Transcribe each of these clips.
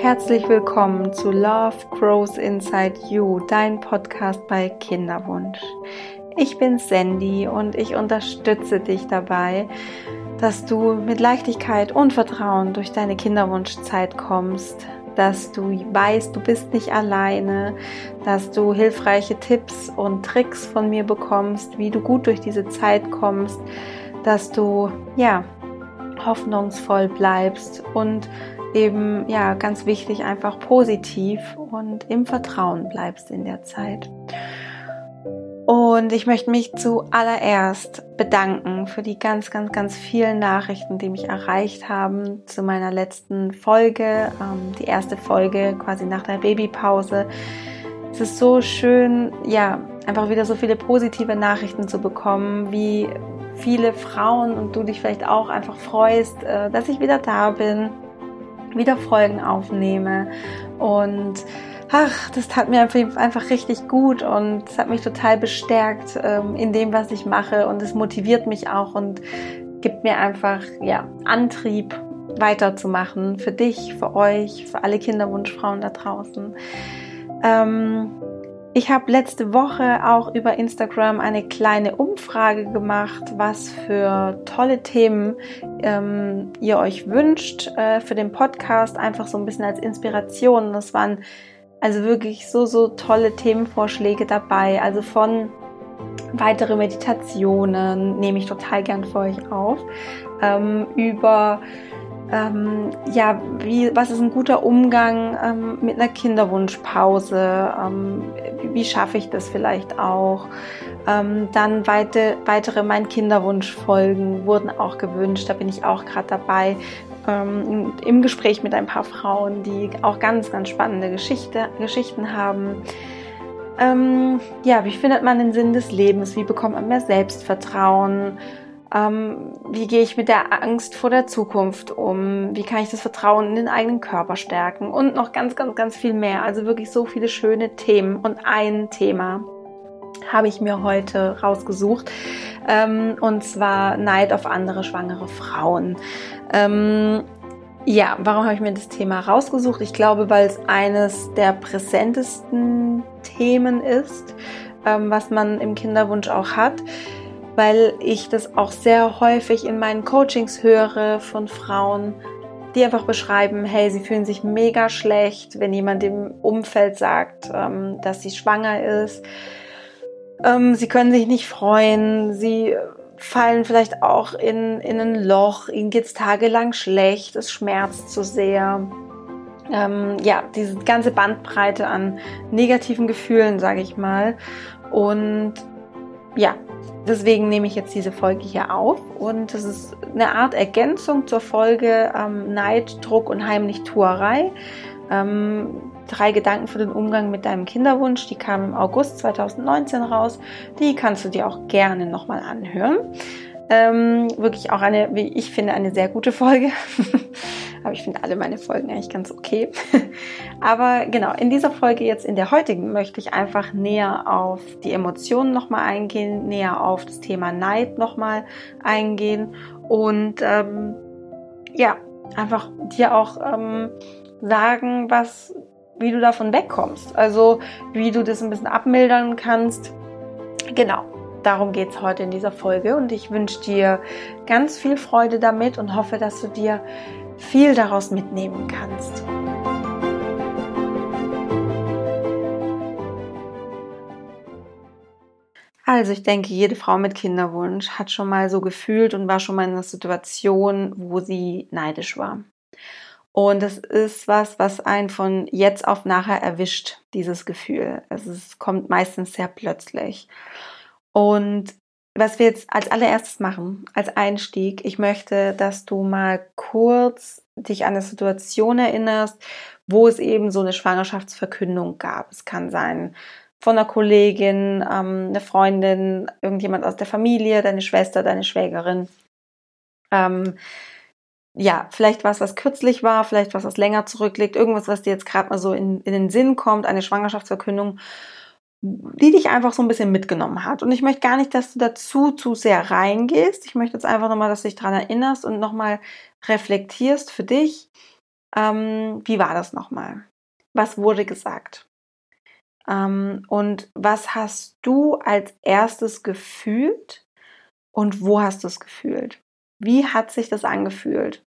Herzlich willkommen zu Love Grows Inside You, dein Podcast bei Kinderwunsch. Ich bin Sandy und ich unterstütze dich dabei, dass du mit Leichtigkeit und Vertrauen durch deine Kinderwunschzeit kommst, dass du weißt, du bist nicht alleine, dass du hilfreiche Tipps und Tricks von mir bekommst, wie du gut durch diese Zeit kommst, dass du ja hoffnungsvoll bleibst und eben ja ganz wichtig einfach positiv und im Vertrauen bleibst in der Zeit. Und ich möchte mich zuallererst bedanken für die ganz, ganz, ganz vielen Nachrichten, die mich erreicht haben zu meiner letzten Folge, ähm, die erste Folge quasi nach der Babypause. Es ist so schön, ja, einfach wieder so viele positive Nachrichten zu bekommen, wie viele Frauen und du dich vielleicht auch einfach freust, äh, dass ich wieder da bin, wieder Folgen aufnehme. Und ach, das tat mir einfach richtig gut und es hat mich total bestärkt ähm, in dem, was ich mache. Und es motiviert mich auch und gibt mir einfach ja Antrieb weiterzumachen. Für dich, für euch, für alle Kinderwunschfrauen da draußen. Ähm, ich habe letzte Woche auch über Instagram eine kleine Umfrage gemacht, was für tolle Themen ähm, ihr euch wünscht äh, für den Podcast, einfach so ein bisschen als Inspiration. Das waren also wirklich so, so tolle Themenvorschläge dabei. Also von weitere Meditationen nehme ich total gern für euch auf, ähm, über ähm, ja, wie, was ist ein guter Umgang ähm, mit einer Kinderwunschpause? Ähm, wie schaffe ich das vielleicht auch? Ähm, dann weite, weitere Mein Kinderwunsch-Folgen wurden auch gewünscht. Da bin ich auch gerade dabei ähm, im Gespräch mit ein paar Frauen, die auch ganz, ganz spannende Geschichte, Geschichten haben. Ähm, ja, wie findet man den Sinn des Lebens? Wie bekommt man mehr Selbstvertrauen? Ähm, wie gehe ich mit der Angst vor der Zukunft um? Wie kann ich das Vertrauen in den eigenen Körper stärken? Und noch ganz, ganz, ganz viel mehr. Also wirklich so viele schöne Themen. Und ein Thema habe ich mir heute rausgesucht. Ähm, und zwar Neid auf andere schwangere Frauen. Ähm, ja, warum habe ich mir das Thema rausgesucht? Ich glaube, weil es eines der präsentesten Themen ist, ähm, was man im Kinderwunsch auch hat weil ich das auch sehr häufig in meinen Coachings höre von Frauen, die einfach beschreiben, hey, sie fühlen sich mega schlecht, wenn jemand im Umfeld sagt, ähm, dass sie schwanger ist. Ähm, sie können sich nicht freuen, sie fallen vielleicht auch in, in ein Loch, ihnen geht es tagelang schlecht, es schmerzt zu sehr. Ähm, ja, diese ganze Bandbreite an negativen Gefühlen, sage ich mal. Und ja, deswegen nehme ich jetzt diese Folge hier auf und das ist eine Art Ergänzung zur Folge ähm, Neid, Druck und heimlich Tuerei. Ähm, drei Gedanken für den Umgang mit deinem Kinderwunsch, die kam im August 2019 raus. Die kannst du dir auch gerne nochmal anhören. Ähm, wirklich auch eine, wie ich finde, eine sehr gute Folge. Aber ich finde alle meine Folgen eigentlich ganz okay. Aber genau, in dieser Folge jetzt, in der heutigen, möchte ich einfach näher auf die Emotionen nochmal eingehen, näher auf das Thema Neid nochmal eingehen und ähm, ja, einfach dir auch ähm, sagen, was, wie du davon wegkommst. Also wie du das ein bisschen abmildern kannst. Genau. Darum geht es heute in dieser Folge und ich wünsche dir ganz viel Freude damit und hoffe, dass du dir viel daraus mitnehmen kannst. Also ich denke, jede Frau mit Kinderwunsch hat schon mal so gefühlt und war schon mal in einer Situation, wo sie neidisch war. Und es ist was, was einen von jetzt auf nachher erwischt, dieses Gefühl. Also es kommt meistens sehr plötzlich. Und was wir jetzt als allererstes machen, als Einstieg, ich möchte, dass du mal kurz dich an eine Situation erinnerst, wo es eben so eine Schwangerschaftsverkündung gab. Es kann sein von einer Kollegin, ähm, eine Freundin, irgendjemand aus der Familie, deine Schwester, deine Schwägerin. Ähm, ja, vielleicht was, was kürzlich war, vielleicht was, was länger zurückliegt, irgendwas, was dir jetzt gerade mal so in, in den Sinn kommt, eine Schwangerschaftsverkündung die dich einfach so ein bisschen mitgenommen hat. Und ich möchte gar nicht, dass du dazu zu sehr reingehst. Ich möchte jetzt einfach nochmal, dass du dich daran erinnerst und nochmal reflektierst für dich. ähm, wie war das nochmal? Was wurde gesagt? Ähm, und was hast du als erstes gefühlt und wo hast du es gefühlt? Wie hat sich das angefühlt?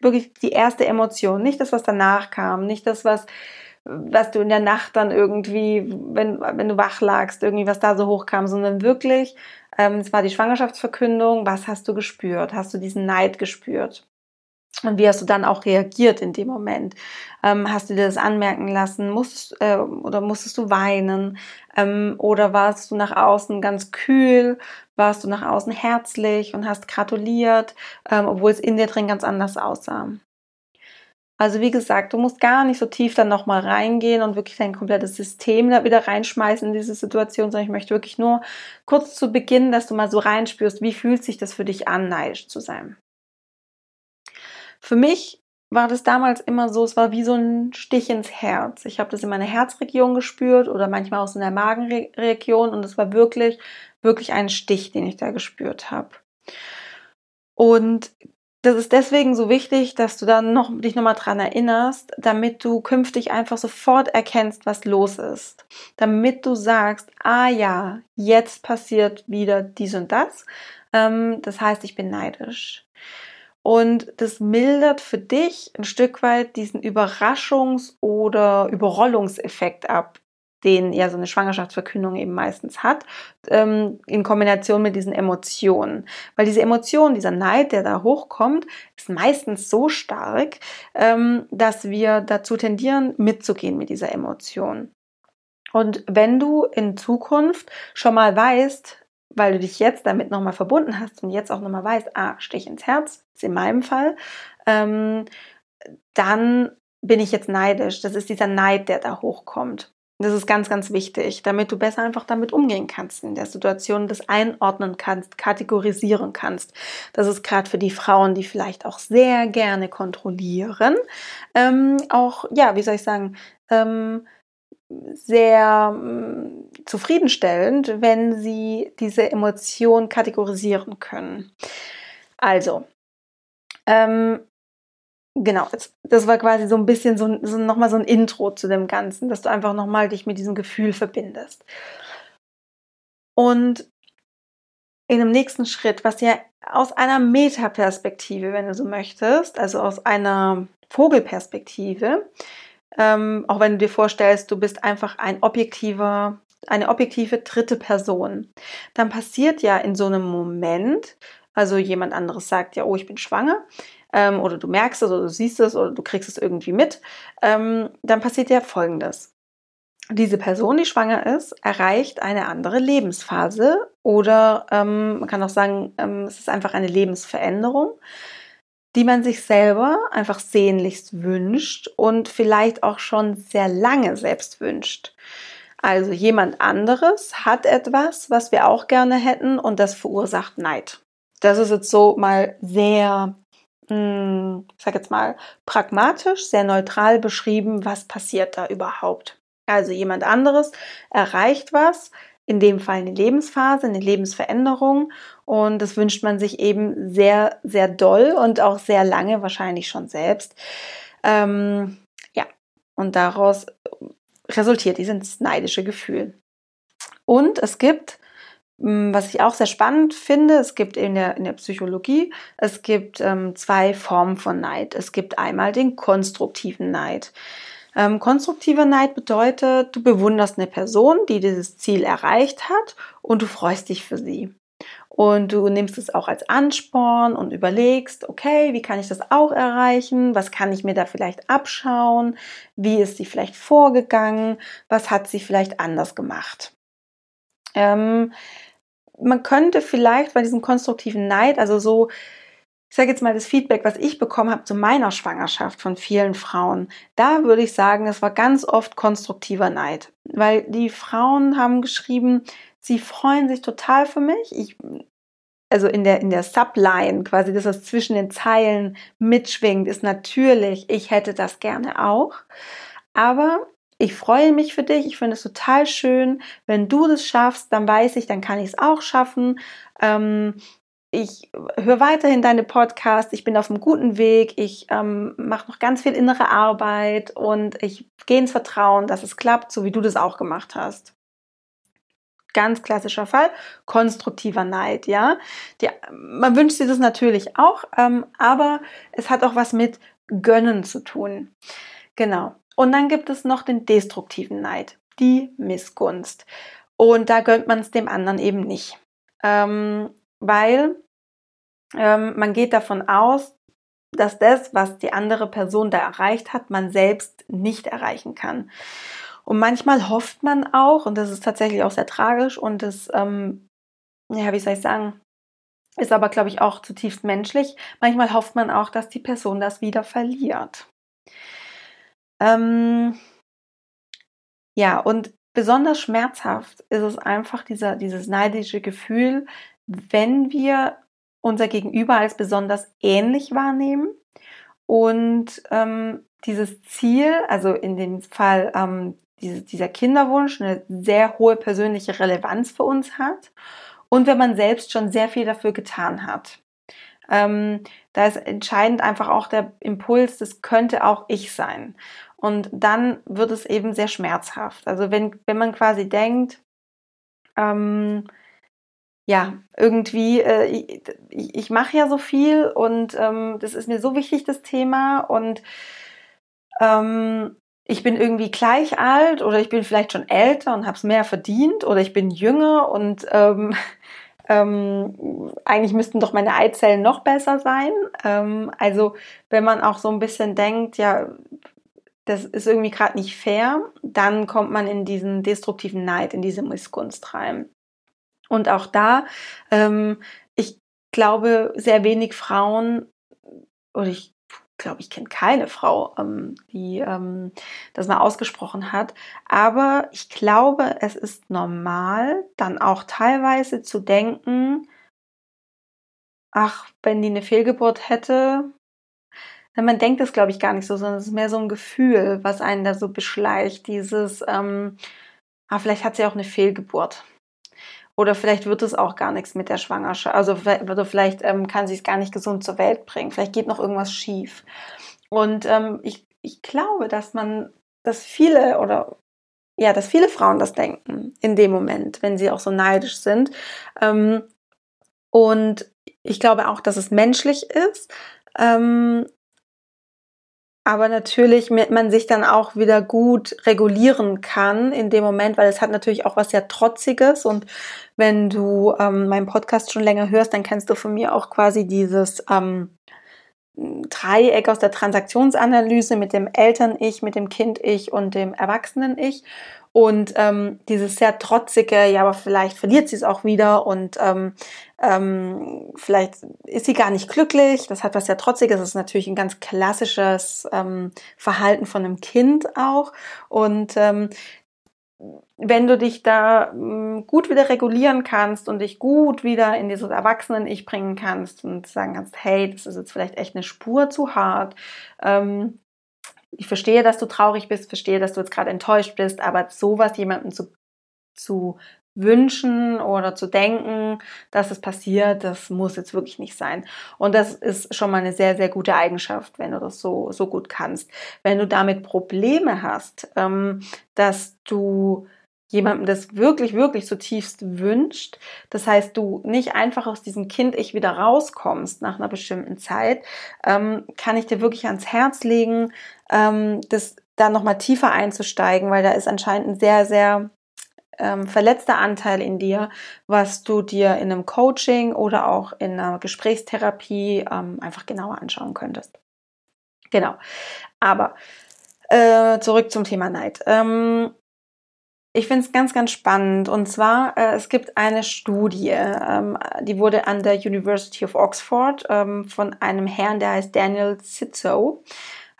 Wirklich die erste Emotion, nicht das, was danach kam, nicht das, was, was du in der Nacht dann irgendwie, wenn, wenn du wach lagst, irgendwie was da so hochkam, sondern wirklich, ähm, es war die Schwangerschaftsverkündung, was hast du gespürt? Hast du diesen Neid gespürt? Und wie hast du dann auch reagiert in dem Moment? Ähm, hast du dir das anmerken lassen? Musstest, äh, oder musstest du weinen? Ähm, oder warst du nach außen ganz kühl? Warst du nach außen herzlich und hast gratuliert, ähm, obwohl es in dir drin ganz anders aussah? Also wie gesagt, du musst gar nicht so tief dann nochmal reingehen und wirklich dein komplettes System da wieder reinschmeißen in diese Situation, sondern ich möchte wirklich nur kurz zu Beginn, dass du mal so reinspürst, wie fühlt sich das für dich an, neidisch zu sein. Für mich war das damals immer so, es war wie so ein Stich ins Herz. Ich habe das in meiner Herzregion gespürt oder manchmal auch in der Magenregion und es war wirklich, wirklich ein Stich, den ich da gespürt habe. Und das ist deswegen so wichtig, dass du dann noch, dich nochmal dran erinnerst, damit du künftig einfach sofort erkennst, was los ist. Damit du sagst, ah ja, jetzt passiert wieder dies und das. Ähm, das heißt, ich bin neidisch. Und das mildert für dich ein Stück weit diesen Überraschungs- oder Überrollungseffekt ab, den ja so eine Schwangerschaftsverkündung eben meistens hat, ähm, in Kombination mit diesen Emotionen. Weil diese Emotion, dieser Neid, der da hochkommt, ist meistens so stark, ähm, dass wir dazu tendieren, mitzugehen mit dieser Emotion. Und wenn du in Zukunft schon mal weißt, weil du dich jetzt damit nochmal verbunden hast und jetzt auch nochmal weißt, ah, Stich ins Herz, ist in meinem Fall, ähm, dann bin ich jetzt neidisch. Das ist dieser Neid, der da hochkommt. Das ist ganz, ganz wichtig, damit du besser einfach damit umgehen kannst in der Situation, das einordnen kannst, kategorisieren kannst. Das ist gerade für die Frauen, die vielleicht auch sehr gerne kontrollieren, ähm, auch, ja, wie soll ich sagen, ähm, sehr mm, zufriedenstellend, wenn sie diese Emotion kategorisieren können. Also, ähm, genau, das war quasi so ein bisschen so, so nochmal so ein Intro zu dem Ganzen, dass du einfach nochmal dich mit diesem Gefühl verbindest. Und in dem nächsten Schritt, was ja aus einer Metaperspektive, wenn du so möchtest, also aus einer Vogelperspektive, ähm, auch wenn du dir vorstellst, du bist einfach ein objektiver, eine objektive dritte Person, dann passiert ja in so einem Moment, also jemand anderes sagt ja, oh, ich bin schwanger, ähm, oder du merkst es oder du siehst es oder du kriegst es irgendwie mit, ähm, dann passiert ja Folgendes. Diese Person, die schwanger ist, erreicht eine andere Lebensphase oder ähm, man kann auch sagen, ähm, es ist einfach eine Lebensveränderung die man sich selber einfach sehnlichst wünscht und vielleicht auch schon sehr lange selbst wünscht. Also jemand anderes hat etwas, was wir auch gerne hätten und das verursacht Neid. Das ist jetzt so mal sehr, ich sag jetzt mal, pragmatisch, sehr neutral beschrieben, was passiert da überhaupt. Also jemand anderes erreicht was, in dem Fall eine Lebensphase, eine Lebensveränderung. Und das wünscht man sich eben sehr, sehr doll und auch sehr lange, wahrscheinlich schon selbst. Ähm, ja, und daraus resultiert dieses neidische Gefühl. Und es gibt, hm, was ich auch sehr spannend finde, es gibt in der, in der Psychologie, es gibt ähm, zwei Formen von Neid. Es gibt einmal den konstruktiven Neid. Ähm, konstruktiver Neid bedeutet, du bewunderst eine Person, die dieses Ziel erreicht hat und du freust dich für sie. Und du nimmst es auch als Ansporn und überlegst, okay, wie kann ich das auch erreichen? Was kann ich mir da vielleicht abschauen? Wie ist sie vielleicht vorgegangen? Was hat sie vielleicht anders gemacht? Ähm, man könnte vielleicht bei diesem konstruktiven Neid, also so ich sage jetzt mal das Feedback, was ich bekommen habe zu meiner Schwangerschaft von vielen Frauen, da würde ich sagen, es war ganz oft konstruktiver Neid, weil die Frauen haben geschrieben, sie freuen sich total für mich. Ich, also in der, in der Subline, quasi das, was zwischen den Zeilen mitschwingt, ist natürlich, ich hätte das gerne auch. Aber ich freue mich für dich, ich finde es total schön. Wenn du das schaffst, dann weiß ich, dann kann ich es auch schaffen. Ähm, ich höre weiterhin deine Podcasts, ich bin auf einem guten Weg, ich ähm, mache noch ganz viel innere Arbeit und ich gehe ins Vertrauen, dass es klappt, so wie du das auch gemacht hast. Ganz klassischer Fall, konstruktiver Neid, ja. Die, man wünscht sich das natürlich auch, ähm, aber es hat auch was mit Gönnen zu tun. Genau. Und dann gibt es noch den destruktiven Neid, die Missgunst. Und da gönnt man es dem anderen eben nicht. Ähm, weil ähm, man geht davon aus, dass das, was die andere Person da erreicht hat, man selbst nicht erreichen kann. Und manchmal hofft man auch, und das ist tatsächlich auch sehr tragisch und das, ähm, ja, wie soll ich sagen, ist aber, glaube ich, auch zutiefst menschlich. Manchmal hofft man auch, dass die Person das wieder verliert. Ähm, ja, und besonders schmerzhaft ist es einfach dieser, dieses neidische Gefühl, wenn wir unser Gegenüber als besonders ähnlich wahrnehmen und ähm, dieses Ziel, also in dem Fall ähm, diese, dieser Kinderwunsch, eine sehr hohe persönliche Relevanz für uns hat und wenn man selbst schon sehr viel dafür getan hat. Ähm, da ist entscheidend einfach auch der Impuls, das könnte auch ich sein. Und dann wird es eben sehr schmerzhaft. Also wenn, wenn man quasi denkt, ähm, ja, irgendwie, äh, ich, ich mache ja so viel und ähm, das ist mir so wichtig, das Thema. Und ähm, ich bin irgendwie gleich alt oder ich bin vielleicht schon älter und habe es mehr verdient oder ich bin jünger und ähm, ähm, eigentlich müssten doch meine Eizellen noch besser sein. Ähm, also wenn man auch so ein bisschen denkt, ja, das ist irgendwie gerade nicht fair, dann kommt man in diesen destruktiven Neid, in diese Missgunst rein. Und auch da, ähm, ich glaube, sehr wenig Frauen, oder ich glaube, ich kenne keine Frau, ähm, die ähm, das mal ausgesprochen hat. Aber ich glaube, es ist normal, dann auch teilweise zu denken, ach, wenn die eine Fehlgeburt hätte, man denkt das, glaube ich, gar nicht so, sondern es ist mehr so ein Gefühl, was einen da so beschleicht. Dieses, ähm, ah, vielleicht hat sie auch eine Fehlgeburt. Oder vielleicht wird es auch gar nichts mit der Schwangerschaft. Also vielleicht ähm, kann sie es gar nicht gesund zur Welt bringen. Vielleicht geht noch irgendwas schief. Und ähm, ich, ich glaube, dass man, dass viele oder ja, dass viele Frauen das denken in dem Moment, wenn sie auch so neidisch sind. Ähm, und ich glaube auch, dass es menschlich ist. Ähm, aber natürlich man sich dann auch wieder gut regulieren kann in dem Moment, weil es hat natürlich auch was sehr Trotziges und wenn du ähm, meinen Podcast schon länger hörst, dann kennst du von mir auch quasi dieses ähm, Dreieck aus der Transaktionsanalyse mit dem Eltern-Ich, mit dem Kind-Ich und dem Erwachsenen-Ich. Und ähm, dieses sehr trotzige, ja, aber vielleicht verliert sie es auch wieder und ähm, ähm, vielleicht ist sie gar nicht glücklich. Das hat was sehr Trotziges. Das ist natürlich ein ganz klassisches ähm, Verhalten von einem Kind auch. Und ähm, wenn du dich da ähm, gut wieder regulieren kannst und dich gut wieder in dieses Erwachsenen-Ich bringen kannst und sagen kannst, hey, das ist jetzt vielleicht echt eine Spur zu hart. Ähm, ich verstehe, dass du traurig bist, verstehe, dass du jetzt gerade enttäuscht bist, aber sowas jemandem zu, zu wünschen oder zu denken, dass es passiert, das muss jetzt wirklich nicht sein. Und das ist schon mal eine sehr, sehr gute Eigenschaft, wenn du das so, so gut kannst. Wenn du damit Probleme hast, ähm, dass du jemandem das wirklich, wirklich zutiefst wünscht. Das heißt, du nicht einfach aus diesem Kind-Ich wieder rauskommst nach einer bestimmten Zeit, ähm, kann ich dir wirklich ans Herz legen, ähm, das da nochmal tiefer einzusteigen, weil da ist anscheinend ein sehr, sehr ähm, verletzter Anteil in dir, was du dir in einem Coaching oder auch in einer Gesprächstherapie ähm, einfach genauer anschauen könntest. Genau. Aber äh, zurück zum Thema Neid. Ähm, ich finde es ganz, ganz spannend. Und zwar, äh, es gibt eine Studie, ähm, die wurde an der University of Oxford ähm, von einem Herrn, der heißt Daniel Sitzow,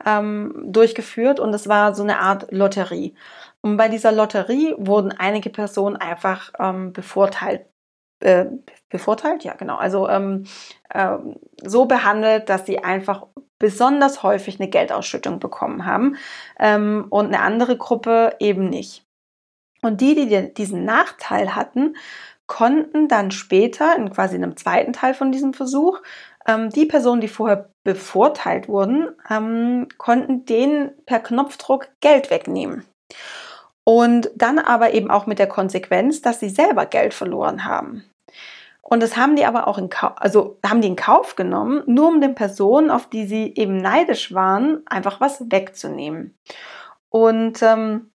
ähm, durchgeführt. Und es war so eine Art Lotterie. Und bei dieser Lotterie wurden einige Personen einfach ähm, bevorteilt. Äh, bevorteilt, ja genau. Also äh, so behandelt, dass sie einfach besonders häufig eine Geldausschüttung bekommen haben ähm, und eine andere Gruppe eben nicht. Und die, die diesen Nachteil hatten, konnten dann später, in quasi einem zweiten Teil von diesem Versuch, ähm, die Personen, die vorher bevorteilt wurden, ähm, konnten denen per Knopfdruck Geld wegnehmen. Und dann aber eben auch mit der Konsequenz, dass sie selber Geld verloren haben. Und das haben die aber auch in Kauf, also haben die in Kauf genommen, nur um den Personen, auf die sie eben neidisch waren, einfach was wegzunehmen. Und ähm,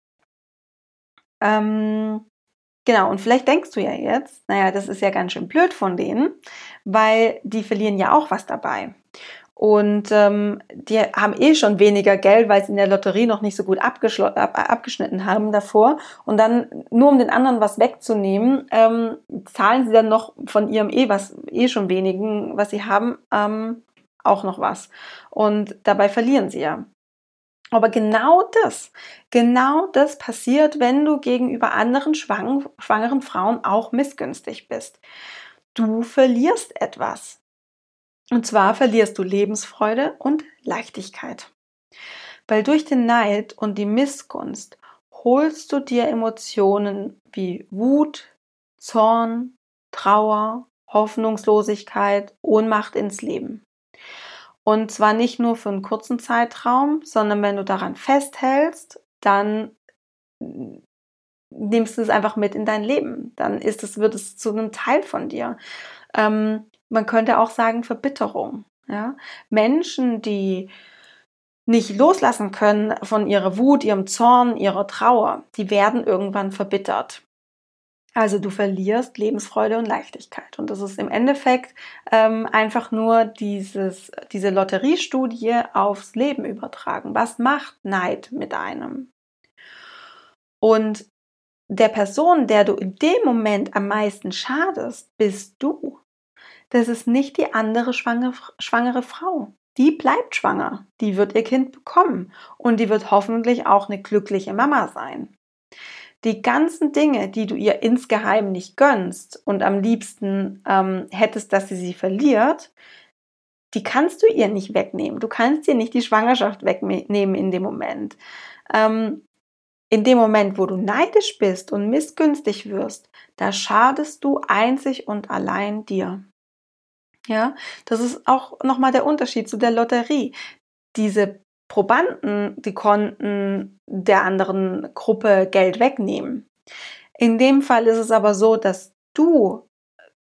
ähm, genau, und vielleicht denkst du ja jetzt, naja, das ist ja ganz schön blöd von denen, weil die verlieren ja auch was dabei. Und ähm, die haben eh schon weniger Geld, weil sie in der Lotterie noch nicht so gut ab abgeschnitten haben davor. Und dann, nur um den anderen was wegzunehmen, ähm, zahlen sie dann noch von ihrem eh was, eh schon wenigen, was sie haben, ähm, auch noch was. Und dabei verlieren sie ja. Aber genau das, genau das passiert, wenn du gegenüber anderen schwang, schwangeren Frauen auch missgünstig bist. Du verlierst etwas. Und zwar verlierst du Lebensfreude und Leichtigkeit. Weil durch den Neid und die Missgunst holst du dir Emotionen wie Wut, Zorn, Trauer, Hoffnungslosigkeit, Ohnmacht ins Leben. Und zwar nicht nur für einen kurzen Zeitraum, sondern wenn du daran festhältst, dann nimmst du es einfach mit in dein Leben. Dann ist es, wird es zu einem Teil von dir. Ähm, man könnte auch sagen Verbitterung. Ja? Menschen, die nicht loslassen können von ihrer Wut, ihrem Zorn, ihrer Trauer, die werden irgendwann verbittert. Also du verlierst Lebensfreude und Leichtigkeit. Und das ist im Endeffekt ähm, einfach nur dieses, diese Lotteriestudie aufs Leben übertragen. Was macht Neid mit einem? Und der Person, der du in dem Moment am meisten schadest, bist du das ist nicht die andere schwangere, schwangere Frau. Die bleibt schwanger, die wird ihr Kind bekommen und die wird hoffentlich auch eine glückliche Mama sein. Die ganzen Dinge, die du ihr insgeheim nicht gönnst und am liebsten ähm, hättest, dass sie sie verliert, die kannst du ihr nicht wegnehmen. Du kannst ihr nicht die Schwangerschaft wegnehmen in dem Moment. Ähm, in dem Moment, wo du neidisch bist und missgünstig wirst, da schadest du einzig und allein dir. Ja, das ist auch nochmal der Unterschied zu der Lotterie. Diese Probanden, die konnten der anderen Gruppe Geld wegnehmen. In dem Fall ist es aber so, dass du,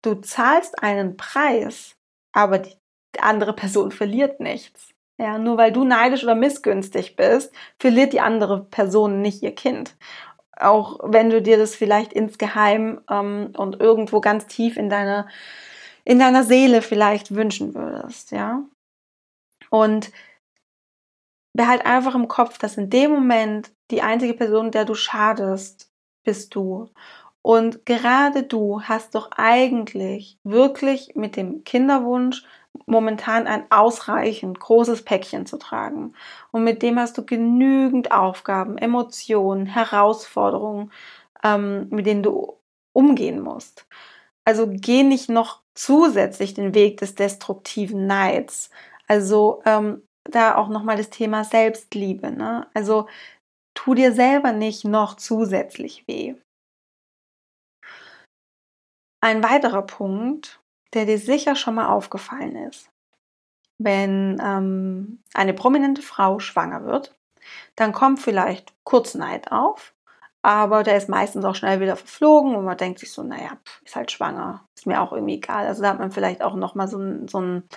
du zahlst einen Preis, aber die andere Person verliert nichts. Ja, nur weil du neidisch oder missgünstig bist, verliert die andere Person nicht ihr Kind. Auch wenn du dir das vielleicht insgeheim ähm, und irgendwo ganz tief in deiner in deiner Seele vielleicht wünschen würdest, ja. Und behalt einfach im Kopf, dass in dem Moment die einzige Person, der du schadest, bist du. Und gerade du hast doch eigentlich wirklich mit dem Kinderwunsch momentan ein ausreichend großes Päckchen zu tragen. Und mit dem hast du genügend Aufgaben, Emotionen, Herausforderungen, ähm, mit denen du umgehen musst. Also geh nicht noch zusätzlich den Weg des destruktiven Neids. Also ähm, da auch nochmal das Thema Selbstliebe. Ne? Also tu dir selber nicht noch zusätzlich weh. Ein weiterer Punkt, der dir sicher schon mal aufgefallen ist, wenn ähm, eine prominente Frau schwanger wird, dann kommt vielleicht kurz Neid auf, aber der ist meistens auch schnell wieder verflogen und man denkt sich so, naja, ist halt schwanger, ist mir auch irgendwie egal. Also da hat man vielleicht auch nochmal so, so ein,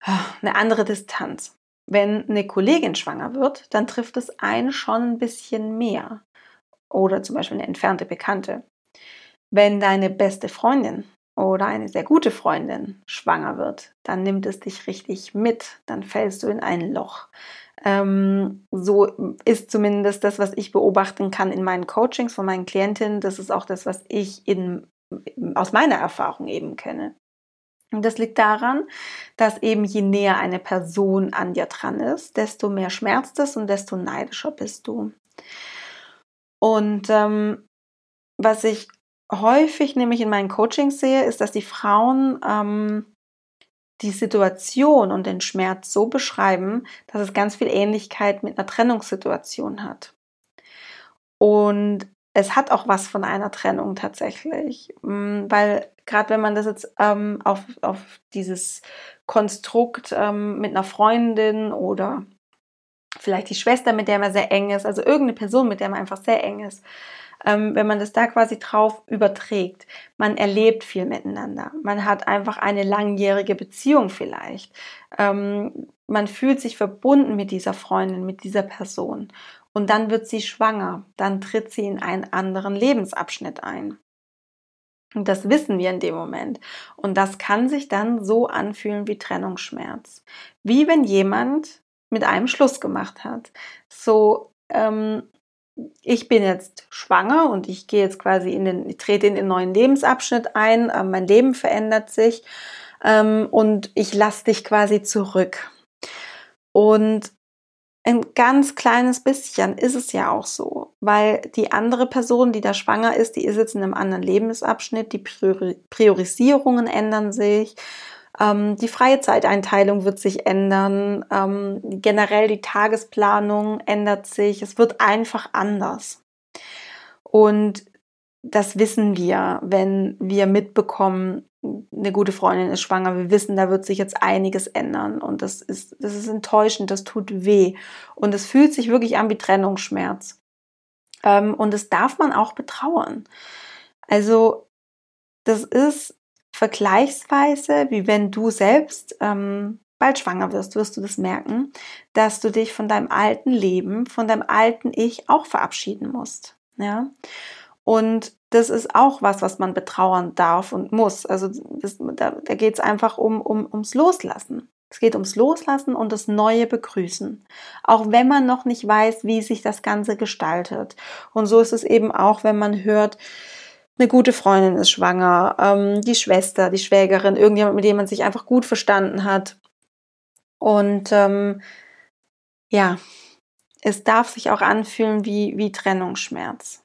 eine andere Distanz. Wenn eine Kollegin schwanger wird, dann trifft es einen schon ein bisschen mehr. Oder zum Beispiel eine entfernte Bekannte. Wenn deine beste Freundin oder eine sehr gute Freundin schwanger wird, dann nimmt es dich richtig mit, dann fällst du in ein Loch. Ähm, so ist zumindest das, was ich beobachten kann in meinen Coachings von meinen Klientinnen. Das ist auch das, was ich in, aus meiner Erfahrung eben kenne. Und das liegt daran, dass eben je näher eine Person an dir dran ist, desto mehr schmerzt es und desto neidischer bist du. Und ähm, was ich häufig nämlich in meinen Coachings sehe, ist, dass die Frauen ähm, die Situation und den Schmerz so beschreiben, dass es ganz viel Ähnlichkeit mit einer Trennungssituation hat. Und es hat auch was von einer Trennung tatsächlich, mm, weil gerade wenn man das jetzt ähm, auf, auf dieses Konstrukt ähm, mit einer Freundin oder vielleicht die Schwester, mit der man sehr eng ist, also irgendeine Person, mit der man einfach sehr eng ist, ähm, wenn man das da quasi drauf überträgt. Man erlebt viel miteinander. Man hat einfach eine langjährige Beziehung vielleicht. Ähm, man fühlt sich verbunden mit dieser Freundin, mit dieser Person. Und dann wird sie schwanger. Dann tritt sie in einen anderen Lebensabschnitt ein. Und das wissen wir in dem Moment. Und das kann sich dann so anfühlen wie Trennungsschmerz. Wie wenn jemand mit einem Schluss gemacht hat. So, ähm, ich bin jetzt schwanger und ich gehe jetzt quasi in den, ich trete in den neuen Lebensabschnitt ein, äh, mein Leben verändert sich ähm, und ich lasse dich quasi zurück. Und ein ganz kleines bisschen ist es ja auch so, weil die andere Person, die da schwanger ist, die ist jetzt in einem anderen Lebensabschnitt, die Priorisierungen ändern sich, ähm, die freie Zeiteinteilung wird sich ändern, ähm, generell die Tagesplanung ändert sich, es wird einfach anders. Und das wissen wir, wenn wir mitbekommen, eine gute Freundin ist schwanger, wir wissen, da wird sich jetzt einiges ändern und das ist, das ist enttäuschend, das tut weh und es fühlt sich wirklich an wie Trennungsschmerz. Ähm, und das darf man auch betrauern. Also, das ist vergleichsweise, wie wenn du selbst ähm, bald schwanger wirst, wirst du das merken, dass du dich von deinem alten Leben, von deinem alten Ich auch verabschieden musst. Ja. Und das ist auch was, was man betrauern darf und muss. Also das, da, da geht es einfach um, um, ums Loslassen. Es geht ums Loslassen und das Neue begrüßen. Auch wenn man noch nicht weiß, wie sich das Ganze gestaltet. Und so ist es eben auch, wenn man hört, eine gute Freundin ist schwanger, ähm, die Schwester, die Schwägerin, irgendjemand, mit dem man sich einfach gut verstanden hat. Und ähm, ja, es darf sich auch anfühlen wie, wie Trennungsschmerz.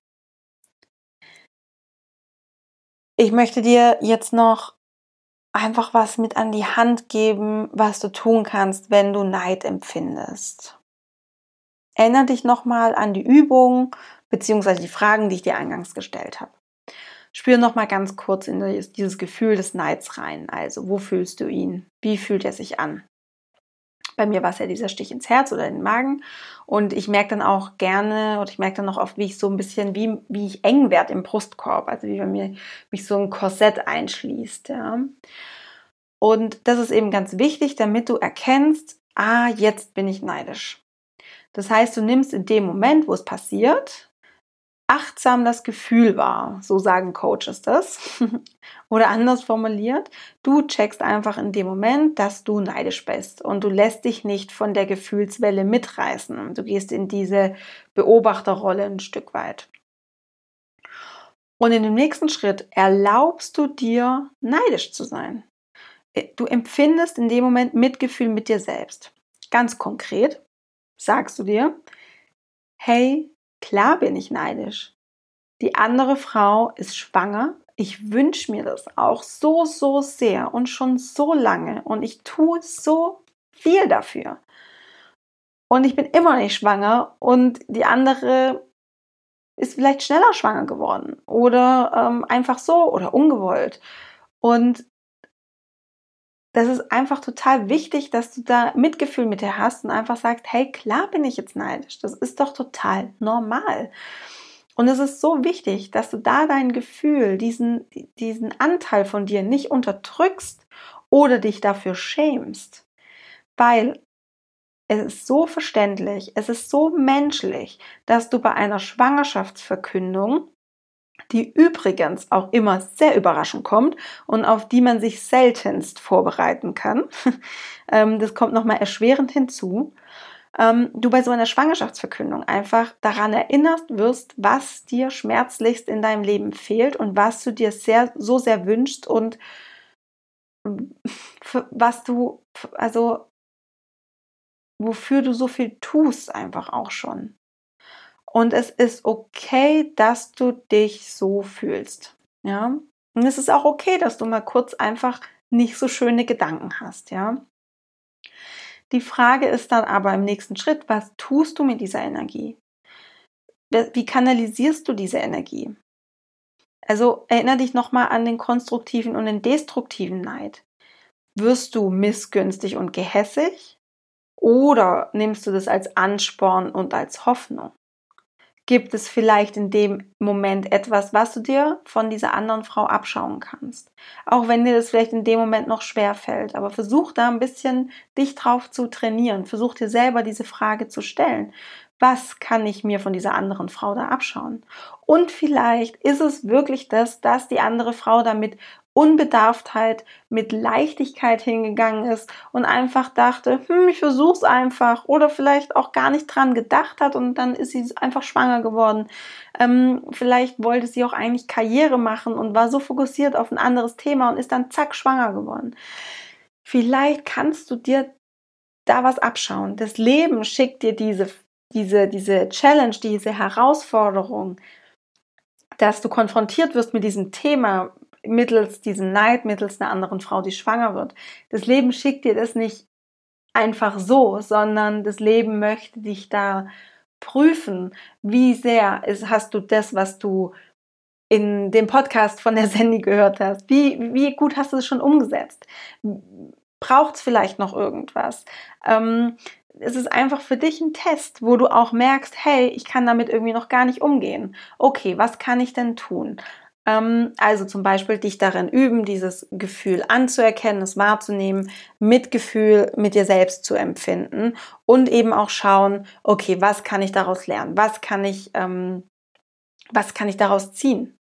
Ich möchte dir jetzt noch einfach was mit an die Hand geben, was du tun kannst, wenn du Neid empfindest. Erinnere dich nochmal an die Übung bzw. die Fragen, die ich dir eingangs gestellt habe. Spür nochmal ganz kurz in dieses Gefühl des Neids rein. Also, wo fühlst du ihn? Wie fühlt er sich an? Bei mir war es ja dieser Stich ins Herz oder in den Magen. Und ich merke dann auch gerne, oder ich merke dann auch oft, wie ich so ein bisschen, wie, wie ich eng werde im Brustkorb. Also wie bei mir mich so ein Korsett einschließt. Ja. Und das ist eben ganz wichtig, damit du erkennst, ah, jetzt bin ich neidisch. Das heißt, du nimmst in dem Moment, wo es passiert, achtsam das Gefühl wahr. So sagen Coaches das. Oder anders formuliert, du checkst einfach in dem Moment, dass du neidisch bist und du lässt dich nicht von der Gefühlswelle mitreißen. Du gehst in diese Beobachterrolle ein Stück weit. Und in dem nächsten Schritt erlaubst du dir, neidisch zu sein. Du empfindest in dem Moment Mitgefühl mit dir selbst. Ganz konkret sagst du dir, hey, klar bin ich neidisch. Die andere Frau ist schwanger ich wünsche mir das auch so, so sehr und schon so lange und ich tue so viel dafür. Und ich bin immer nicht schwanger und die andere ist vielleicht schneller schwanger geworden oder ähm, einfach so oder ungewollt. Und das ist einfach total wichtig, dass du da Mitgefühl mit dir hast und einfach sagst, hey, klar bin ich jetzt neidisch. Das ist doch total normal. Und es ist so wichtig, dass du da dein Gefühl, diesen, diesen Anteil von dir nicht unterdrückst oder dich dafür schämst. Weil es ist so verständlich, es ist so menschlich, dass du bei einer Schwangerschaftsverkündung, die übrigens auch immer sehr überraschend kommt und auf die man sich seltenst vorbereiten kann, ähm, das kommt nochmal erschwerend hinzu, ähm, du bei so einer Schwangerschaftsverkündung einfach daran erinnerst wirst, was dir schmerzlichst in deinem Leben fehlt und was du dir sehr, so sehr wünschst und was du, also wofür du so viel tust, einfach auch schon. Und es ist okay, dass du dich so fühlst. Ja. Und es ist auch okay, dass du mal kurz einfach nicht so schöne Gedanken hast, ja. Die Frage ist dann aber im nächsten Schritt, was tust du mit dieser Energie? wie kanalisierst du diese Energie? Also erinnere dich nochmal an den konstruktiven und den destruktiven Neid. Wirst du missgünstig und gehässig oder nimmst du das als Ansporn und als Hoffnung? Gibt es vielleicht in dem Moment etwas, was du dir von dieser anderen Frau abschauen kannst? Auch wenn dir das vielleicht in dem Moment noch schwer fällt, aber versuch da ein bisschen dich drauf zu trainieren. Versuch dir selber diese Frage zu stellen was kann ich mir von dieser anderen Frau da abschauen? Und vielleicht ist es wirklich das, dass die andere Frau da mit Unbedarftheit, mit Leichtigkeit hingegangen ist und einfach dachte, hm, ich versuch's einfach oder vielleicht auch gar nicht dran gedacht hat und dann ist sie einfach schwanger geworden. Ähm, vielleicht wollte sie auch eigentlich Karriere machen und war so fokussiert auf ein anderes Thema und ist dann zack schwanger geworden. Vielleicht kannst du dir da was abschauen. Das Leben schickt dir diese diese, diese Challenge, diese Herausforderung, dass du konfrontiert wirst mit diesem Thema mittels diesem Neid, mittels einer anderen Frau, die schwanger wird. Das Leben schickt dir das nicht einfach so, sondern das Leben möchte dich da prüfen, wie sehr ist, hast du das, was du in dem Podcast von der Sandy gehört hast, wie, wie gut hast du es schon umgesetzt? Braucht es vielleicht noch irgendwas? Ähm, es ist einfach für dich ein Test, wo du auch merkst, hey, ich kann damit irgendwie noch gar nicht umgehen. Okay, was kann ich denn tun? Ähm, also zum Beispiel dich darin üben, dieses Gefühl anzuerkennen, es wahrzunehmen, Mitgefühl mit dir selbst zu empfinden und eben auch schauen, okay, was kann ich daraus lernen? Was kann ich, ähm, was kann ich daraus ziehen?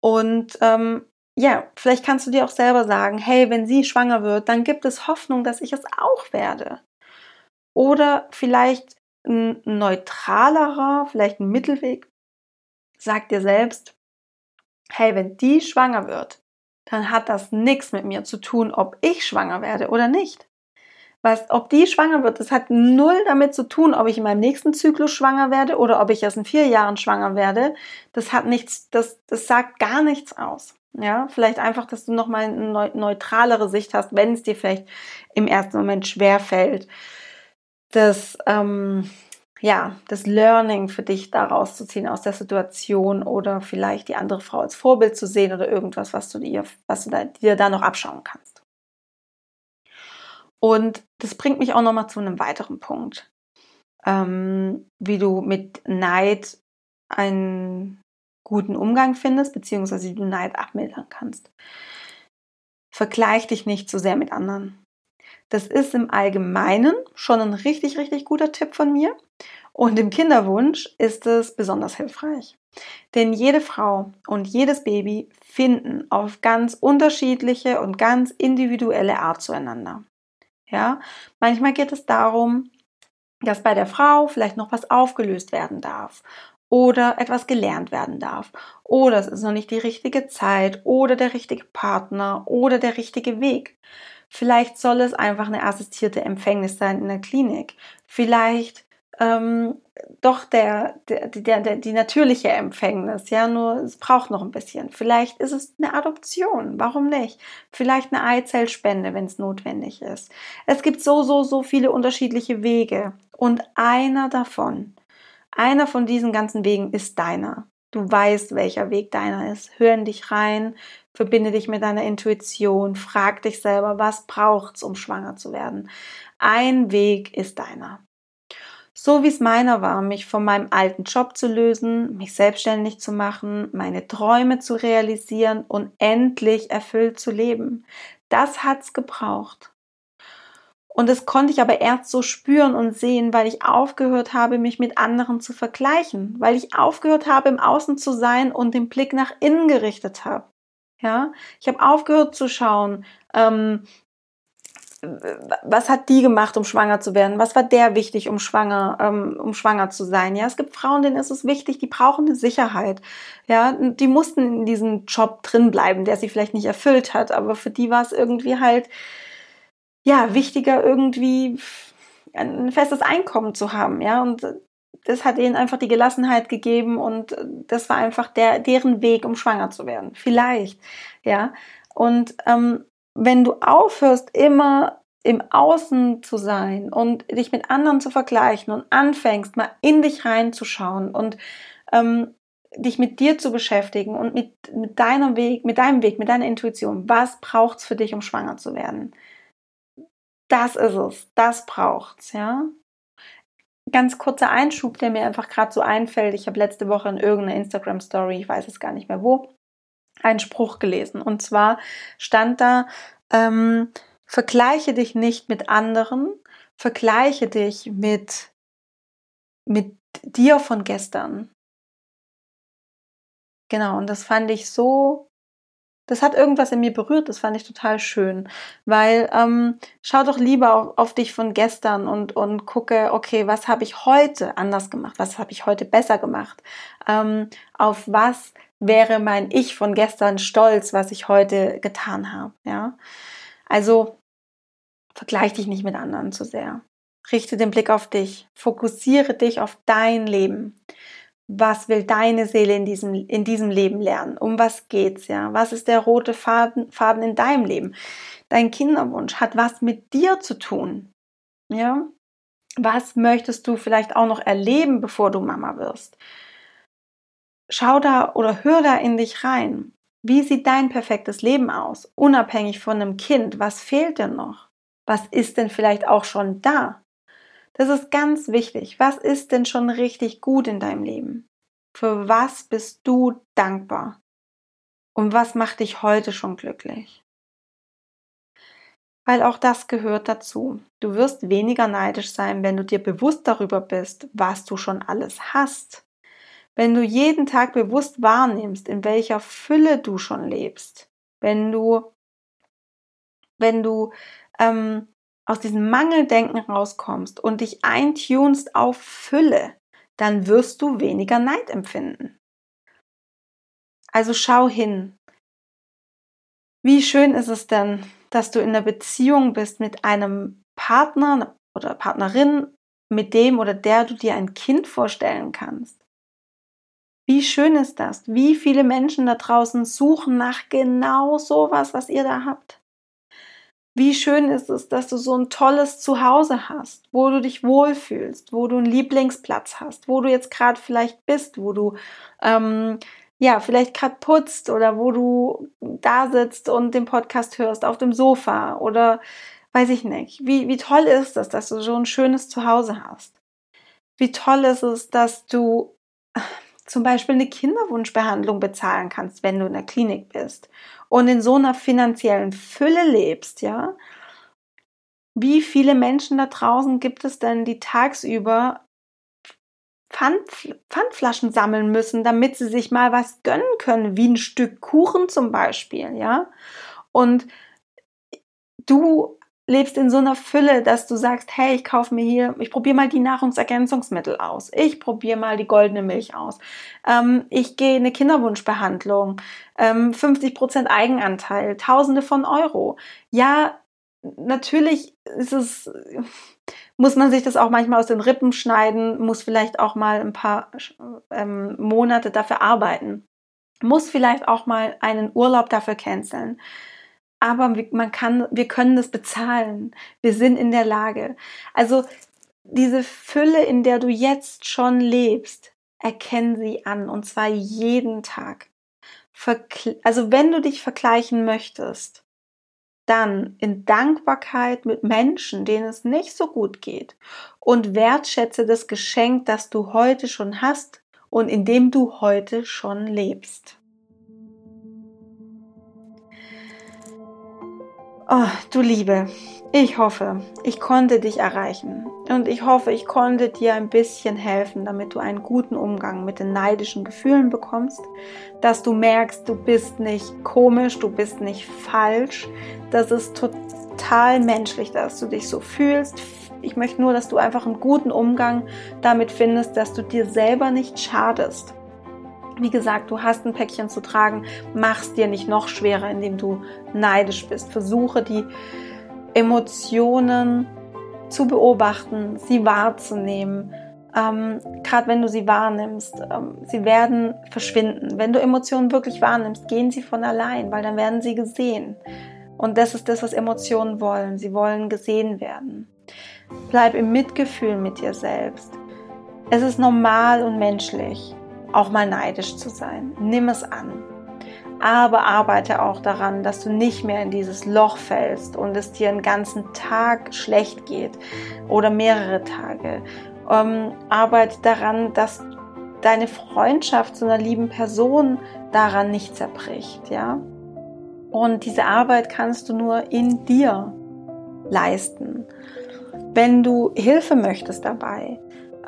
Und ähm, ja, vielleicht kannst du dir auch selber sagen, hey, wenn sie schwanger wird, dann gibt es Hoffnung, dass ich es auch werde. Oder vielleicht ein neutralerer, vielleicht ein Mittelweg. Sag dir selbst, hey, wenn die schwanger wird, dann hat das nichts mit mir zu tun, ob ich schwanger werde oder nicht. Was, ob die schwanger wird, das hat null damit zu tun, ob ich in meinem nächsten Zyklus schwanger werde oder ob ich erst in vier Jahren schwanger werde. Das hat nichts, das, das sagt gar nichts aus. Ja, vielleicht einfach, dass du nochmal eine neutralere Sicht hast, wenn es dir vielleicht im ersten Moment schwer fällt das, ähm, ja, das Learning für dich daraus zu ziehen aus der Situation oder vielleicht die andere Frau als Vorbild zu sehen oder irgendwas, was du dir, was du da, dir da noch abschauen kannst. Und das bringt mich auch nochmal zu einem weiteren Punkt, ähm, wie du mit Neid einen guten Umgang findest, beziehungsweise wie du Neid abmildern kannst. Vergleich dich nicht zu sehr mit anderen. Das ist im Allgemeinen schon ein richtig, richtig guter Tipp von mir. Und im Kinderwunsch ist es besonders hilfreich. Denn jede Frau und jedes Baby finden auf ganz unterschiedliche und ganz individuelle Art zueinander. Ja, manchmal geht es darum, dass bei der Frau vielleicht noch was aufgelöst werden darf oder etwas gelernt werden darf oder es ist noch nicht die richtige Zeit oder der richtige Partner oder der richtige Weg. Vielleicht soll es einfach eine assistierte Empfängnis sein in der Klinik. Vielleicht ähm, doch der, der, der, der, die natürliche Empfängnis, ja, nur es braucht noch ein bisschen. Vielleicht ist es eine Adoption, warum nicht? Vielleicht eine Eizellspende, wenn es notwendig ist. Es gibt so, so, so viele unterschiedliche Wege und einer davon, einer von diesen ganzen Wegen ist deiner. Du weißt, welcher Weg deiner ist. Hör in dich rein, verbinde dich mit deiner Intuition, frag dich selber, was braucht's, um schwanger zu werden. Ein Weg ist deiner. So wie es meiner war, mich von meinem alten Job zu lösen, mich selbstständig zu machen, meine Träume zu realisieren und endlich erfüllt zu leben. Das hat's gebraucht. Und das konnte ich aber erst so spüren und sehen, weil ich aufgehört habe, mich mit anderen zu vergleichen, weil ich aufgehört habe, im Außen zu sein und den Blick nach innen gerichtet habe. Ja, ich habe aufgehört zu schauen, ähm, was hat die gemacht, um schwanger zu werden? Was war der wichtig, um schwanger, ähm, um schwanger zu sein? Ja, es gibt Frauen, denen ist es wichtig, die brauchen eine Sicherheit. Ja, die mussten in diesem Job drin bleiben, der sie vielleicht nicht erfüllt hat, aber für die war es irgendwie halt ja, wichtiger irgendwie ein festes Einkommen zu haben, ja, und das hat ihnen einfach die Gelassenheit gegeben und das war einfach der, deren Weg, um schwanger zu werden. Vielleicht, ja. Und ähm, wenn du aufhörst, immer im Außen zu sein und dich mit anderen zu vergleichen und anfängst, mal in dich reinzuschauen und ähm, dich mit dir zu beschäftigen und mit, mit deinem Weg, mit deinem Weg, mit deiner Intuition. Was braucht es für dich, um schwanger zu werden? Das ist es. Das braucht's, ja. Ganz kurzer Einschub, der mir einfach gerade so einfällt. Ich habe letzte Woche in irgendeiner Instagram Story, ich weiß es gar nicht mehr wo, einen Spruch gelesen. Und zwar stand da, ähm, vergleiche dich nicht mit anderen, vergleiche dich mit, mit dir von gestern. Genau, und das fand ich so, das hat irgendwas in mir berührt, das fand ich total schön, weil ähm, schau doch lieber auf, auf, dich von gestern und, und gucke, okay, was habe ich heute anders gemacht, was habe ich heute besser gemacht, ähm, auf was wäre mein Ich von gestern stolz, was ich heute getan habe, ja. Also vergleich dich nicht mit anderen zu sehr. Richte den Blick auf dich, fokussiere dich auf dein Leben was will deine Seele in diesem, in diesem Leben lernen? Um was geht's, ja? Was ist der rote Faden, Faden in deinem Leben? Dein Kinderwunsch hat was mit dir zu tun, ja? Was möchtest du vielleicht auch noch erleben, bevor du Mama wirst? Schau da oder hör da in dich rein. Wie sieht dein perfektes Leben aus? Unabhängig von einem Kind. Was fehlt denn noch? Was ist denn vielleicht auch schon da? Das ist ganz wichtig. Was ist denn schon richtig gut in deinem Leben? Für was bist du dankbar? Und was macht dich heute schon glücklich? Weil auch das gehört dazu. Du wirst weniger neidisch sein, wenn du dir bewusst darüber bist, was du schon alles hast. Wenn du jeden Tag bewusst wahrnimmst, in welcher Fülle du schon lebst. Wenn du, wenn du ähm, aus diesem Mangeldenken rauskommst und dich eintunst auf Fülle, dann wirst du weniger Neid empfinden. Also schau hin. Wie schön ist es denn, dass du in einer Beziehung bist mit einem Partner oder Partnerin, mit dem oder der du dir ein Kind vorstellen kannst. Wie schön ist das? Wie viele Menschen da draußen suchen nach genau sowas, was ihr da habt? Wie schön ist es, dass du so ein tolles Zuhause hast, wo du dich wohlfühlst, wo du einen Lieblingsplatz hast, wo du jetzt gerade vielleicht bist, wo du ähm, ja vielleicht gerade putzt oder wo du da sitzt und den Podcast hörst auf dem Sofa oder weiß ich nicht. Wie, wie toll ist es, dass du so ein schönes Zuhause hast? Wie toll ist es, dass du zum Beispiel eine Kinderwunschbehandlung bezahlen kannst, wenn du in der Klinik bist und in so einer finanziellen Fülle lebst, ja. Wie viele Menschen da draußen gibt es denn, die tagsüber Pfand, Pfandflaschen sammeln müssen, damit sie sich mal was gönnen können, wie ein Stück Kuchen zum Beispiel, ja? Und du lebst in so einer Fülle, dass du sagst, hey, ich kaufe mir hier, ich probiere mal die Nahrungsergänzungsmittel aus, ich probiere mal die goldene Milch aus, ähm, ich gehe eine Kinderwunschbehandlung, ähm, 50% Eigenanteil, Tausende von Euro. Ja, natürlich ist es, muss man sich das auch manchmal aus den Rippen schneiden, muss vielleicht auch mal ein paar ähm, Monate dafür arbeiten, muss vielleicht auch mal einen Urlaub dafür canceln aber man kann, wir können das bezahlen. Wir sind in der Lage. Also diese Fülle, in der du jetzt schon lebst, erkennen sie an und zwar jeden Tag. Verkl also wenn du dich vergleichen möchtest, dann in Dankbarkeit mit Menschen, denen es nicht so gut geht und wertschätze das Geschenk, das du heute schon hast und in dem du heute schon lebst. Oh, du Liebe, ich hoffe, ich konnte dich erreichen und ich hoffe, ich konnte dir ein bisschen helfen, damit du einen guten Umgang mit den neidischen Gefühlen bekommst, dass du merkst, du bist nicht komisch, du bist nicht falsch, das ist total menschlich, dass du dich so fühlst. Ich möchte nur, dass du einfach einen guten Umgang damit findest, dass du dir selber nicht schadest. Wie gesagt, du hast ein Päckchen zu tragen, mach es dir nicht noch schwerer, indem du neidisch bist. Versuche die Emotionen zu beobachten, sie wahrzunehmen. Ähm, Gerade wenn du sie wahrnimmst, ähm, sie werden verschwinden. Wenn du Emotionen wirklich wahrnimmst, gehen sie von allein, weil dann werden sie gesehen. Und das ist das, was Emotionen wollen. Sie wollen gesehen werden. Bleib im Mitgefühl mit dir selbst. Es ist normal und menschlich, auch mal neidisch zu sein. Nimm es an. Aber arbeite auch daran, dass du nicht mehr in dieses Loch fällst und es dir einen ganzen Tag schlecht geht oder mehrere Tage. Ähm, arbeite daran, dass deine Freundschaft zu einer lieben Person daran nicht zerbricht, ja. Und diese Arbeit kannst du nur in dir leisten. Wenn du Hilfe möchtest dabei,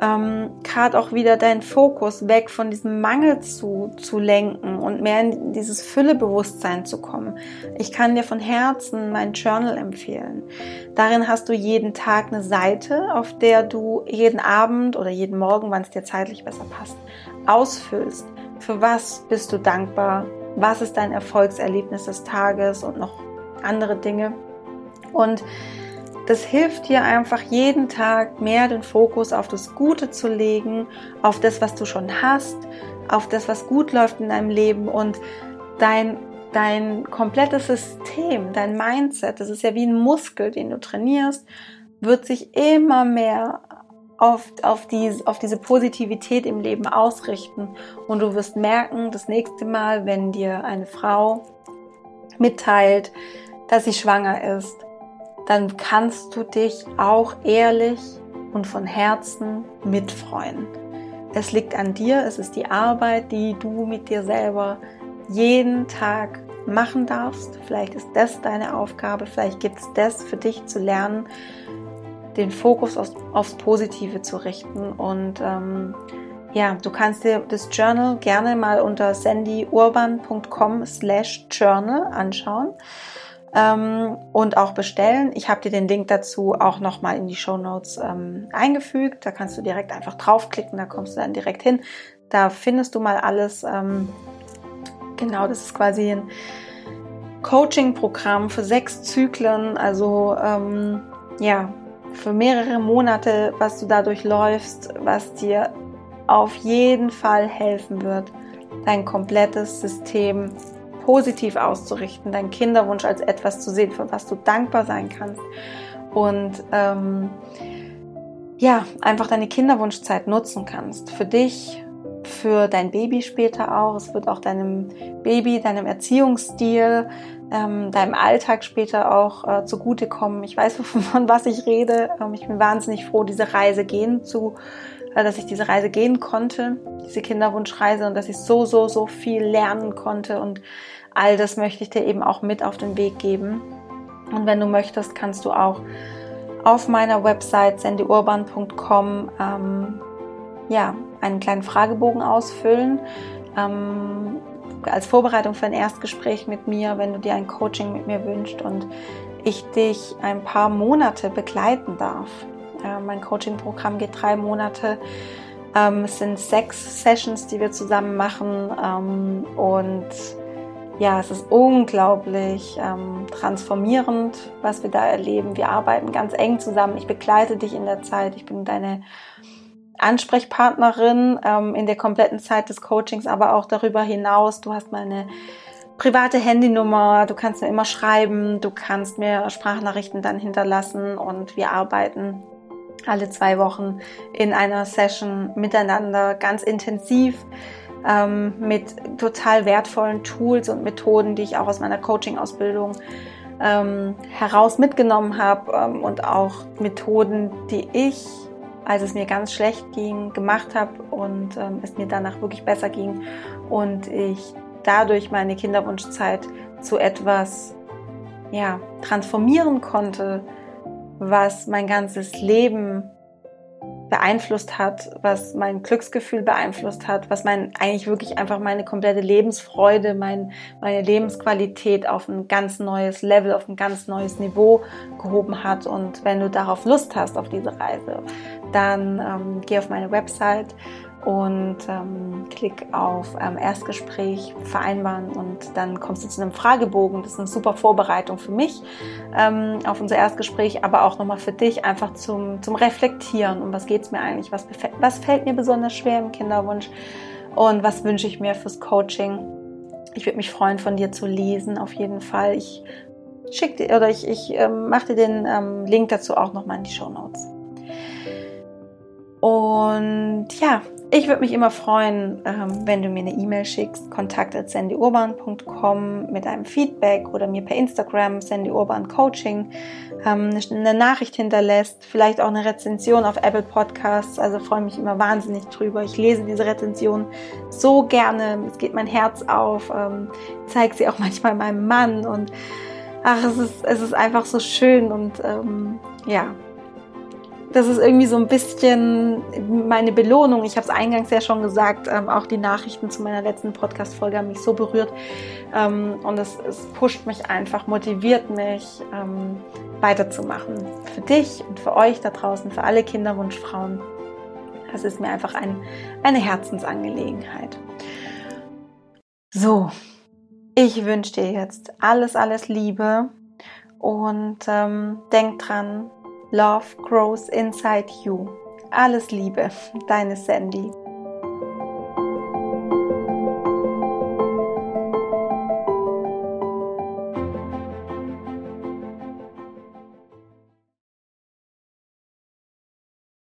ähm, gerade auch wieder deinen Fokus weg von diesem Mangel zu, zu lenken und mehr in dieses Füllebewusstsein zu kommen. Ich kann dir von Herzen mein Journal empfehlen. Darin hast du jeden Tag eine Seite, auf der du jeden Abend oder jeden Morgen, wann es dir zeitlich besser passt, ausfüllst. Für was bist du dankbar? Was ist dein Erfolgserlebnis des Tages und noch andere Dinge? Und das hilft dir einfach jeden Tag mehr den Fokus auf das Gute zu legen, auf das, was du schon hast, auf das, was gut läuft in deinem Leben und dein, dein komplettes System, dein Mindset, das ist ja wie ein Muskel, den du trainierst, wird sich immer mehr auf, auf, die, auf diese Positivität im Leben ausrichten. Und du wirst merken, das nächste Mal, wenn dir eine Frau mitteilt, dass sie schwanger ist, dann kannst du dich auch ehrlich und von Herzen mitfreuen. Es liegt an dir, es ist die Arbeit, die du mit dir selber jeden Tag machen darfst. Vielleicht ist das deine Aufgabe, vielleicht gibt es das für dich zu lernen, den Fokus aufs, aufs Positive zu richten. Und ähm, ja, du kannst dir das Journal gerne mal unter sandyurban.com slash journal anschauen ähm, und auch bestellen. Ich habe dir den Link dazu auch nochmal in die Show Notes ähm, eingefügt. Da kannst du direkt einfach draufklicken, da kommst du dann direkt hin. Da findest du mal alles. Ähm, genau, das ist quasi ein Coaching-Programm für sechs Zyklen. Also ähm, ja, für mehrere Monate, was du dadurch läufst, was dir auf jeden Fall helfen wird, dein komplettes System positiv auszurichten, deinen Kinderwunsch als etwas zu sehen, für was du dankbar sein kannst und ähm, ja, einfach deine Kinderwunschzeit nutzen kannst. Für dich, für dein Baby später auch. Es wird auch deinem Baby, deinem Erziehungsstil, ähm, deinem Alltag später auch äh, zugutekommen. Ich weiß, von was ich rede. Ähm, ich bin wahnsinnig froh, diese Reise gehen zu, äh, dass ich diese Reise gehen konnte, diese Kinderwunschreise und dass ich so, so, so viel lernen konnte und all das möchte ich dir eben auch mit auf den Weg geben. Und wenn du möchtest, kannst du auch auf meiner Website sandyurban.com ähm, ja, einen kleinen Fragebogen ausfüllen. Ähm, als Vorbereitung für ein Erstgespräch mit mir, wenn du dir ein Coaching mit mir wünschst und ich dich ein paar Monate begleiten darf. Äh, mein Coaching-Programm geht drei Monate. Ähm, es sind sechs Sessions, die wir zusammen machen ähm, und ja, es ist unglaublich ähm, transformierend, was wir da erleben. Wir arbeiten ganz eng zusammen. Ich begleite dich in der Zeit. Ich bin deine Ansprechpartnerin ähm, in der kompletten Zeit des Coachings, aber auch darüber hinaus. Du hast meine private Handynummer. Du kannst mir immer schreiben. Du kannst mir Sprachnachrichten dann hinterlassen und wir arbeiten alle zwei Wochen in einer Session miteinander ganz intensiv ähm, mit total wertvollen Tools und Methoden, die ich auch aus meiner Coaching-Ausbildung ähm, heraus mitgenommen habe ähm, und auch Methoden, die ich, als es mir ganz schlecht ging, gemacht habe und ähm, es mir danach wirklich besser ging und ich dadurch meine Kinderwunschzeit zu etwas ja, transformieren konnte, was mein ganzes Leben beeinflusst hat, was mein Glücksgefühl beeinflusst hat, was mein eigentlich wirklich einfach meine komplette Lebensfreude, mein, meine Lebensqualität auf ein ganz neues Level, auf ein ganz neues Niveau gehoben hat. Und wenn du darauf Lust hast auf diese Reise, dann ähm, geh auf meine Website und ähm, klick auf ähm, Erstgespräch vereinbaren und dann kommst du zu einem Fragebogen. Das ist eine super Vorbereitung für mich ähm, auf unser Erstgespräch, aber auch nochmal für dich einfach zum, zum Reflektieren. Um was geht es mir eigentlich? Was, was fällt mir besonders schwer im Kinderwunsch? Und was wünsche ich mir fürs Coaching? Ich würde mich freuen, von dir zu lesen, auf jeden Fall. Ich schick dir oder ich, ich ähm, mache dir den ähm, Link dazu auch nochmal in die Show Notes. Und ja, ich würde mich immer freuen, ähm, wenn du mir eine E-Mail schickst, kontakt.sandyurban.com mit einem Feedback oder mir per Instagram, Sandy Urban Coaching, ähm, eine Nachricht hinterlässt, vielleicht auch eine Rezension auf Apple Podcasts. Also freue mich immer wahnsinnig drüber. Ich lese diese Rezension so gerne. Es geht mein Herz auf. Ähm, zeige sie auch manchmal meinem Mann und ach, es ist, es ist einfach so schön und ähm, ja, das ist irgendwie so ein bisschen meine Belohnung. Ich habe es eingangs ja schon gesagt, ähm, auch die Nachrichten zu meiner letzten Podcast-Folge haben mich so berührt. Ähm, und es, es, pusht mich einfach, motiviert mich, ähm, weiterzumachen. Für dich und für euch da draußen, für alle Kinderwunschfrauen. Das ist mir einfach ein, eine Herzensangelegenheit. So, ich wünsche dir jetzt alles, alles Liebe und ähm, denk dran, Love grows inside you. Alles Liebe, deine Sandy.